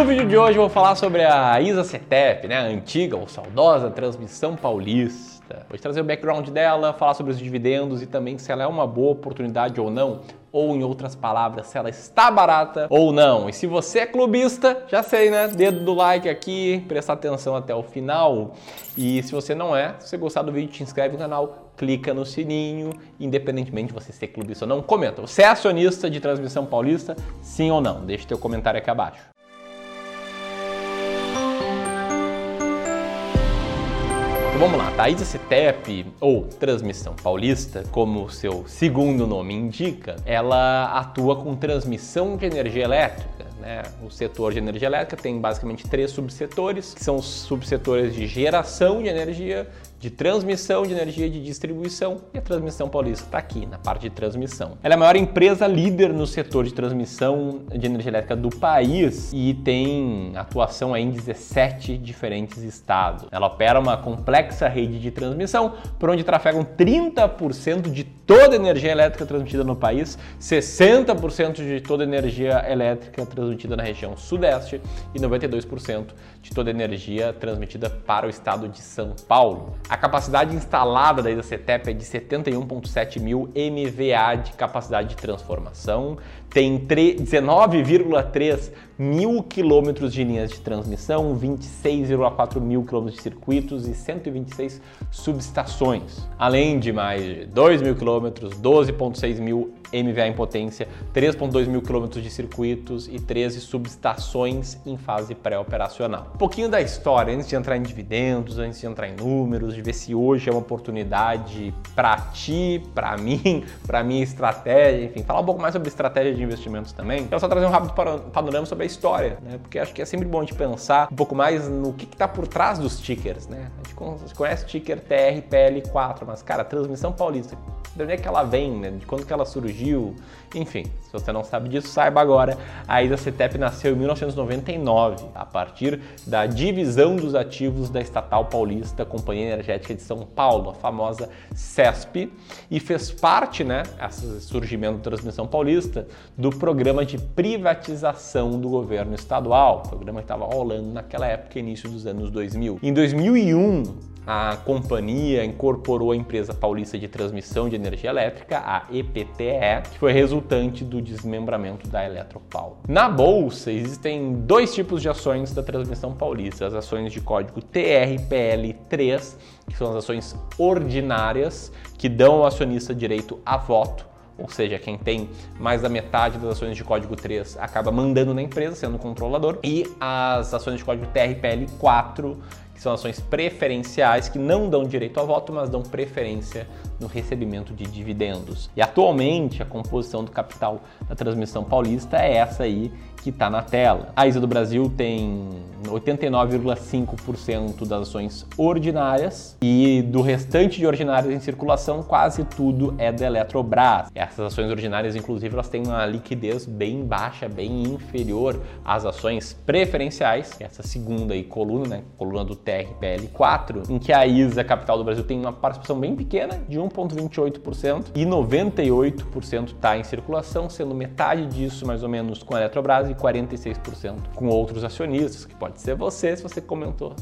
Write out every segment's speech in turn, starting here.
No vídeo de hoje eu vou falar sobre a ISA CETEP, né, a antiga ou saudosa transmissão paulista. Vou trazer o background dela, falar sobre os dividendos e também se ela é uma boa oportunidade ou não ou em outras palavras, se ela está barata ou não. E se você é clubista, já sei, né? Dedo do like aqui, prestar atenção até o final. E se você não é, se você gostar do vídeo, te inscreve no canal, clica no sininho, independentemente de você ser clubista ou não, comenta. Você é acionista de transmissão paulista? Sim ou não? Deixe teu comentário aqui abaixo. Vamos lá, tá? a ISA-CETEP, ou Transmissão Paulista, como o seu segundo nome indica, ela atua com transmissão de energia elétrica. Né? O setor de energia elétrica tem basicamente três subsetores, que são os subsetores de geração de energia, de transmissão de energia de distribuição e a Transmissão Paulista está aqui na parte de transmissão. Ela é a maior empresa líder no setor de transmissão de energia elétrica do país e tem atuação em 17 diferentes estados. Ela opera uma complexa rede de transmissão por onde trafegam 30% de toda a energia elétrica transmitida no país, 60% de toda a energia elétrica transmitida na região sudeste e 92% de toda a energia transmitida para o estado de São Paulo. A capacidade instalada da ISACETEP é de 71,7 mil MVA de capacidade de transformação, tem 19,3 mil quilômetros de linhas de transmissão, 26,4 mil quilômetros de circuitos e 126 subestações, além de mais de 2 mil quilômetros, 12,6 mil MVA em potência, 3,2 mil quilômetros de circuitos e 13 subestações em fase pré-operacional. Um pouquinho da história, antes de entrar em dividendos, antes de entrar em números, de ver se hoje é uma oportunidade para ti, para mim, para minha estratégia, enfim, falar um pouco mais sobre estratégia de investimentos também. Quero só trazer um rápido panorama sobre a história, né? Porque acho que é sempre bom de pensar um pouco mais no que está por trás dos tickers, né? A gente conhece ticker TRPL4, mas cara, transmissão paulista, de onde é que ela vem, né? De quando que ela surgiu? Enfim, se você não sabe disso, saiba agora. A Ida CETEP nasceu em 1999, a partir da divisão dos ativos da estatal paulista Companhia Energética de São Paulo, a famosa CESP, e fez parte, né, esse surgimento da transmissão paulista, do programa de privatização do governo estadual, programa que estava rolando naquela época, início dos anos 2000. Em 2001, a companhia incorporou a empresa paulista de transmissão de energia elétrica, a EPTE, que foi resultante do desmembramento da Eletropaulo. Na bolsa existem dois tipos de ações da transmissão paulista: as ações de código TRPL3, que são as ações ordinárias que dão ao acionista direito a voto ou seja, quem tem mais da metade das ações de código 3 acaba mandando na empresa, sendo controlador, e as ações de código TRPL 4, que são ações preferenciais que não dão direito ao voto, mas dão preferência no recebimento de dividendos. E atualmente a composição do capital da transmissão paulista é essa aí que está na tela. A ISA do Brasil tem 89,5% das ações ordinárias e do restante de ordinárias em circulação, quase tudo é da Eletrobras. Essas ações ordinárias, inclusive, elas têm uma liquidez bem baixa, bem inferior às ações preferenciais, essa segunda aí, coluna, né, coluna do TRPL4, em que a ISA Capital do Brasil tem uma participação bem pequena, de 1,28%, e 98% está em circulação, sendo metade disso mais ou menos com a Eletrobras e 46% com outros acionistas, que pode ser você se você comentou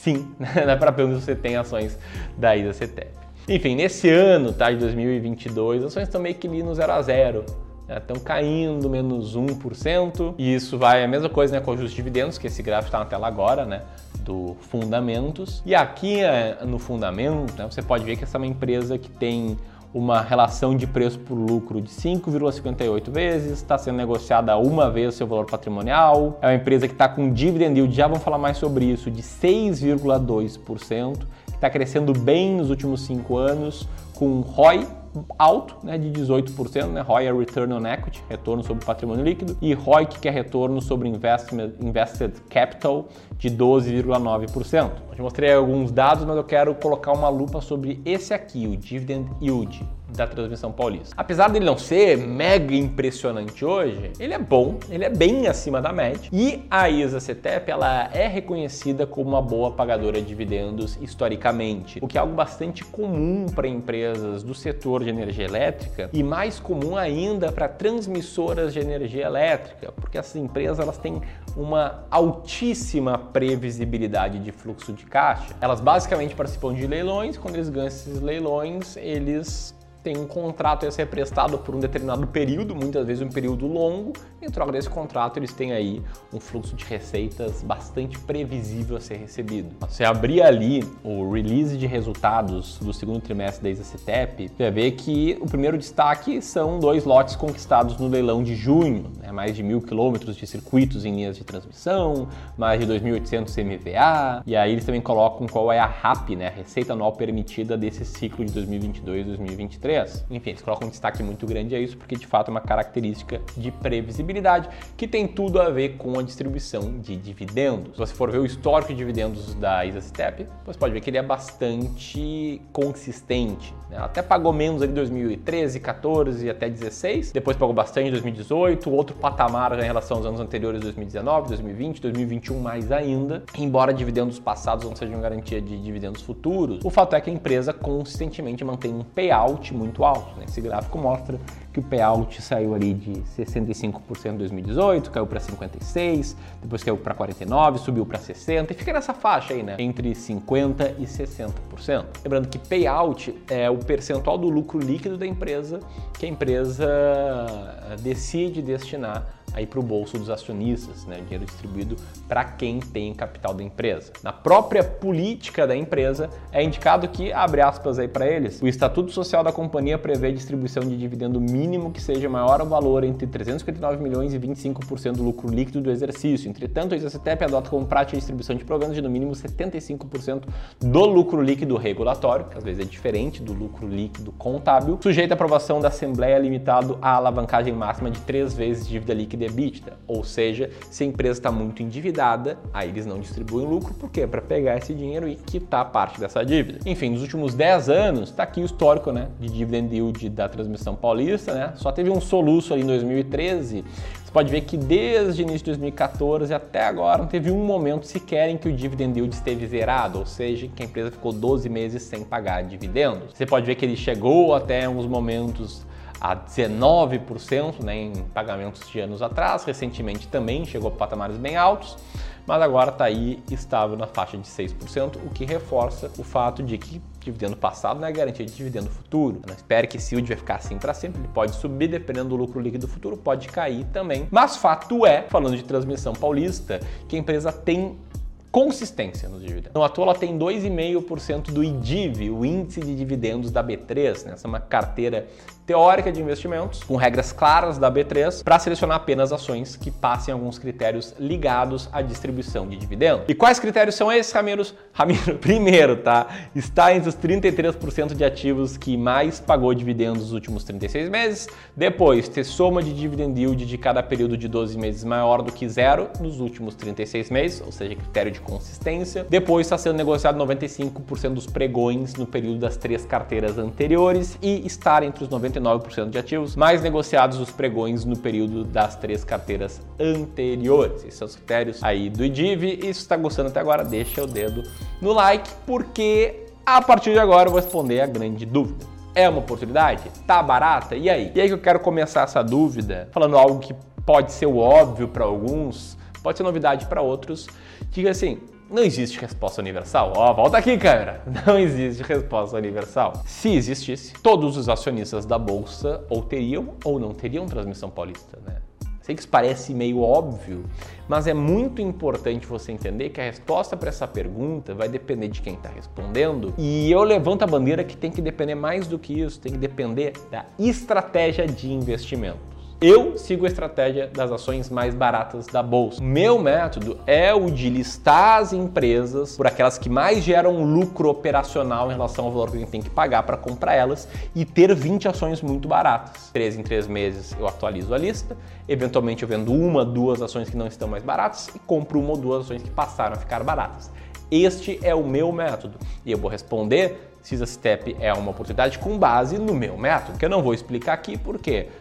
sim na para se você tem ações da ISA CETEP. Enfim, nesse ano tá, de 2022, ações estão meio que ali no 0 a 0 estão né, caindo menos 1%, e isso vai a mesma coisa né, com os dividendos, que esse gráfico está na tela agora, né? Do fundamentos. E aqui é, no fundamento, né, você pode ver que essa é uma empresa que tem uma relação de preço por lucro de 5,58 vezes, está sendo negociada uma vez seu valor patrimonial. É uma empresa que está com dividend yield, já vamos falar mais sobre isso, de 6,2%, que está crescendo bem nos últimos cinco anos, com ROI alto, né, de 18%, né, ROI é Return on Equity, retorno sobre patrimônio líquido, e ROIC, que é retorno sobre investment, Invested Capital, de 12,9%. Eu mostrei alguns dados, mas eu quero colocar uma lupa sobre esse aqui, o Dividend Yield. Da transmissão paulista. Apesar dele não ser mega impressionante hoje, ele é bom, ele é bem acima da média. E a ISA CETEP ela é reconhecida como uma boa pagadora de dividendos historicamente, o que é algo bastante comum para empresas do setor de energia elétrica e mais comum ainda para transmissoras de energia elétrica, porque essas empresas elas têm uma altíssima previsibilidade de fluxo de caixa. Elas basicamente participam de leilões, quando eles ganham esses leilões, eles tem um contrato a ser prestado por um determinado período, muitas vezes um período longo, em troca desse contrato eles têm aí um fluxo de receitas bastante previsível a ser recebido. Você abrir ali o release de resultados do segundo trimestre da ISACTEP, você vai ver que o primeiro destaque são dois lotes conquistados no leilão de junho, né? mais de mil quilômetros de circuitos em linhas de transmissão, mais de 2.800 MVA, e aí eles também colocam qual é a RAP, né? a receita anual permitida desse ciclo de 2022-2023, enfim, eles colocam um destaque muito grande a isso porque de fato é uma característica de previsibilidade que tem tudo a ver com a distribuição de dividendos. Se você for ver o histórico de dividendos da ISASTEP, você pode ver que ele é bastante consistente. Né? Até pagou menos em 2013, 14 e até 16, depois pagou bastante em 2018, outro patamar em relação aos anos anteriores, 2019, 2020, 2021 mais ainda, embora dividendos passados não sejam garantia de dividendos futuros. O fato é que a empresa consistentemente mantém um payout muito alto. Né? Esse gráfico mostra que o payout saiu ali de 65% em 2018, caiu para 56%, depois caiu para 49%, subiu para 60% e fica nessa faixa aí, né? Entre 50% e 60%. Lembrando que payout é o percentual do lucro líquido da empresa que a empresa decide destinar aí para o bolso dos acionistas, né? dinheiro distribuído para quem tem capital da empresa. Na própria política da empresa é indicado que, abre aspas aí para eles, o Estatuto Social da companhia prevê distribuição de dividendo mínimo que seja maior ou valor entre 359 milhões e 25% do lucro líquido do exercício. Entretanto, a ISACETEP adota como prática a distribuição de proventos de no mínimo 75% do lucro líquido regulatório, que às vezes é diferente do lucro líquido contábil, sujeito à aprovação da Assembleia limitado à alavancagem máxima de três vezes dívida líquida de EBITDA, ou seja, se a empresa está muito endividada, aí eles não distribuem lucro, por quê? Para pegar esse dinheiro e quitar parte dessa dívida. Enfim, nos últimos 10 anos, está aqui o histórico né, de dividend yield da transmissão paulista, né? só teve um soluço ali em 2013, você pode ver que desde início de 2014 até agora não teve um momento sequer em que o dividend yield esteve zerado, ou seja, que a empresa ficou 12 meses sem pagar dividendos. Você pode ver que ele chegou até uns momentos a 19% né, em pagamentos de anos atrás, recentemente também chegou a patamares bem altos, mas agora está aí estável na faixa de 6%, o que reforça o fato de que dividendo passado não é garantia de dividendo futuro. Não espere que esse yield vai ficar assim para sempre, ele pode subir dependendo do lucro líquido futuro, pode cair também. Mas fato é, falando de transmissão paulista, que a empresa tem consistência nos dividendos. No atual, ela tem 2,5% do IDIV, o índice de dividendos da B3, né? essa é uma carteira teórica de investimentos, com regras claras da B3, para selecionar apenas ações que passem alguns critérios ligados à distribuição de dividendos. E quais critérios são esses, Ramiros? Ramiro, primeiro, tá? Está entre os 33% de ativos que mais pagou dividendos nos últimos 36 meses. Depois, ter soma de dividend yield de cada período de 12 meses maior do que zero nos últimos 36 meses, ou seja, critério de consistência. Depois, está sendo negociado 95% dos pregões no período das três carteiras anteriores e estar entre os 99 99% de ativos mais negociados os pregões no período das três carteiras anteriores. Esses são os critérios aí do IDIV. E se está gostando até agora, deixa o dedo no like, porque a partir de agora eu vou responder a grande dúvida. É uma oportunidade? Tá barata? E aí? E aí que eu quero começar essa dúvida falando algo que pode ser óbvio para alguns, pode ser novidade para outros. Diga assim, não existe resposta universal. Ó, oh, volta aqui, câmera. Não existe resposta universal. Se existisse, todos os acionistas da bolsa ou teriam ou não teriam transmissão paulista, né? Sei que isso parece meio óbvio, mas é muito importante você entender que a resposta para essa pergunta vai depender de quem está respondendo. E eu levanto a bandeira que tem que depender mais do que isso, tem que depender da estratégia de investimento. Eu sigo a estratégia das ações mais baratas da bolsa. Meu método é o de listar as empresas por aquelas que mais geram lucro operacional em relação ao valor que a gente tem que pagar para comprar elas e ter 20 ações muito baratas. Três em três meses eu atualizo a lista, eventualmente eu vendo uma, duas ações que não estão mais baratas e compro uma ou duas ações que passaram a ficar baratas. Este é o meu método. E eu vou responder se essa step é uma oportunidade com base no meu método, que eu não vou explicar aqui por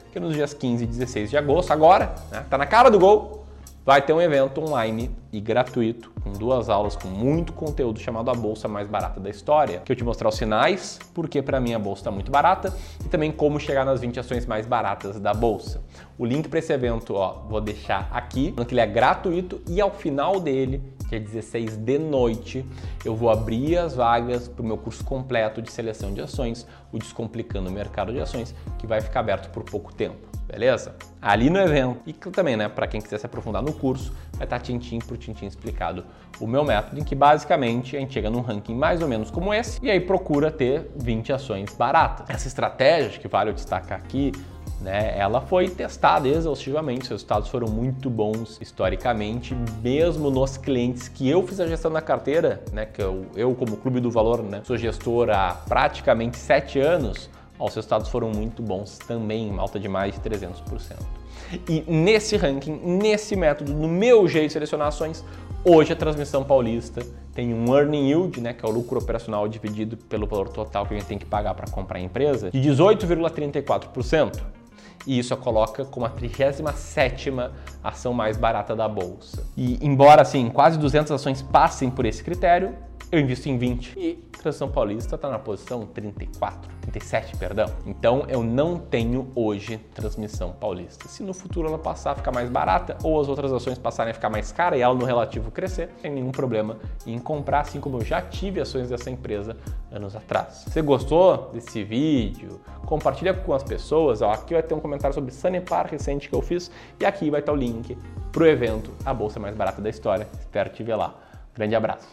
Porque nos dias 15 e 16 de agosto, agora, né, tá na cara do gol, vai ter um evento online e gratuito, com duas aulas com muito conteúdo chamado a bolsa mais barata da história, que eu te mostrar os sinais, porque para mim a bolsa está muito barata e também como chegar nas 20 ações mais baratas da bolsa. O link para esse evento, ó, vou deixar aqui, que ele é gratuito e ao final dele, é 16 de noite, eu vou abrir as vagas para o meu curso completo de seleção de ações, o Descomplicando o Mercado de Ações, que vai ficar aberto por pouco tempo beleza? Ali no evento. E também, né, para quem quiser se aprofundar no curso, vai estar tá tintim por tintim explicado o meu método, em que basicamente a gente chega num ranking mais ou menos como esse e aí procura ter 20 ações baratas. Essa estratégia, que vale eu destacar aqui, né, ela foi testada exaustivamente, os resultados foram muito bons historicamente, mesmo nos clientes que eu fiz a gestão da carteira, né, que eu, eu como Clube do Valor, né, sou gestor há praticamente sete anos, os resultados foram muito bons também, alta de mais de 300%. E nesse ranking, nesse método, no meu jeito de selecionar ações, hoje a transmissão paulista tem um earning yield, né, que é o lucro operacional dividido pelo valor total que a gente tem que pagar para comprar a empresa, de 18,34%. E isso a coloca como a 37 ação mais barata da bolsa. E embora assim, quase 200 ações passem por esse critério, eu invisto em 20 e Transição Paulista está na posição 34, 37, perdão. Então eu não tenho hoje Transmissão Paulista. Se no futuro ela passar a ficar mais barata ou as outras ações passarem a ficar mais cara e ela no relativo crescer, tem nenhum problema em comprar, assim como eu já tive ações dessa empresa anos atrás. Você gostou desse vídeo? Compartilha com as pessoas. Ó, aqui vai ter um comentário sobre Sanepar recente que eu fiz e aqui vai estar o link para o evento A Bolsa Mais Barata da História. Espero te ver lá. Grande abraço.